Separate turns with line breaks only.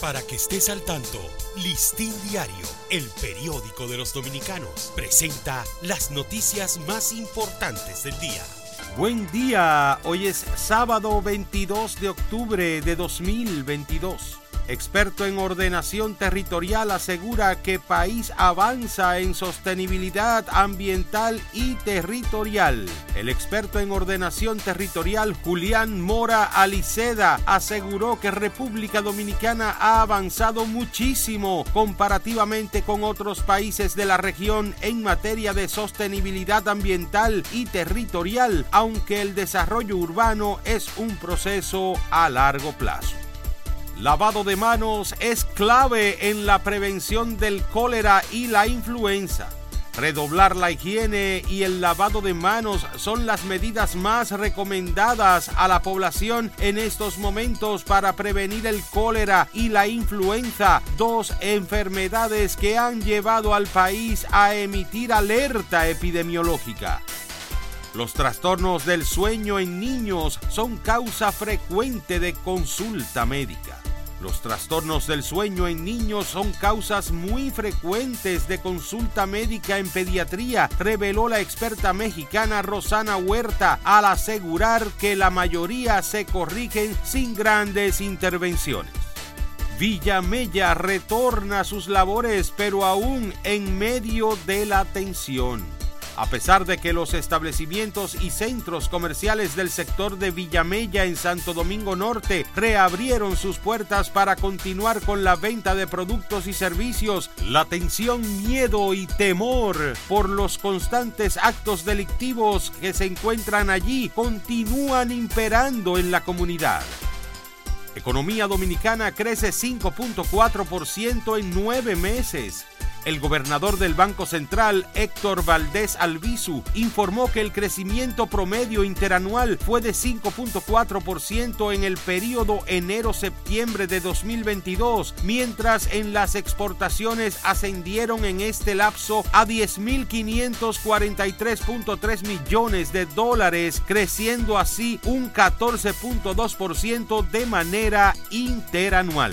Para que estés al tanto, Listín Diario, el periódico de los dominicanos, presenta las noticias más importantes del día.
Buen día, hoy es sábado 22 de octubre de 2022. Experto en ordenación territorial asegura que país avanza en sostenibilidad ambiental y territorial. El experto en ordenación territorial Julián Mora Aliceda aseguró que República Dominicana ha avanzado muchísimo comparativamente con otros países de la región en materia de sostenibilidad ambiental y territorial, aunque el desarrollo urbano es un proceso a largo plazo. Lavado de manos es clave en la prevención del cólera y la influenza. Redoblar la higiene y el lavado de manos son las medidas más recomendadas a la población en estos momentos para prevenir el cólera y la influenza, dos enfermedades que han llevado al país a emitir alerta epidemiológica. Los trastornos del sueño en niños son causa frecuente de consulta médica. Los trastornos del sueño en niños son causas muy frecuentes de consulta médica en pediatría, reveló la experta mexicana Rosana Huerta al asegurar que la mayoría se corrigen sin grandes intervenciones. Villamella retorna a sus labores, pero aún en medio de la tensión. A pesar de que los establecimientos y centros comerciales del sector de Villamella en Santo Domingo Norte reabrieron sus puertas para continuar con la venta de productos y servicios, la tensión, miedo y temor por los constantes actos delictivos que se encuentran allí continúan imperando en la comunidad. Economía dominicana crece 5.4% en nueve meses. El gobernador del Banco Central, Héctor Valdés Albizu, informó que el crecimiento promedio interanual fue de 5.4% en el periodo enero-septiembre de 2022, mientras en las exportaciones ascendieron en este lapso a 10.543.3 millones de dólares, creciendo así un 14.2% de manera interanual.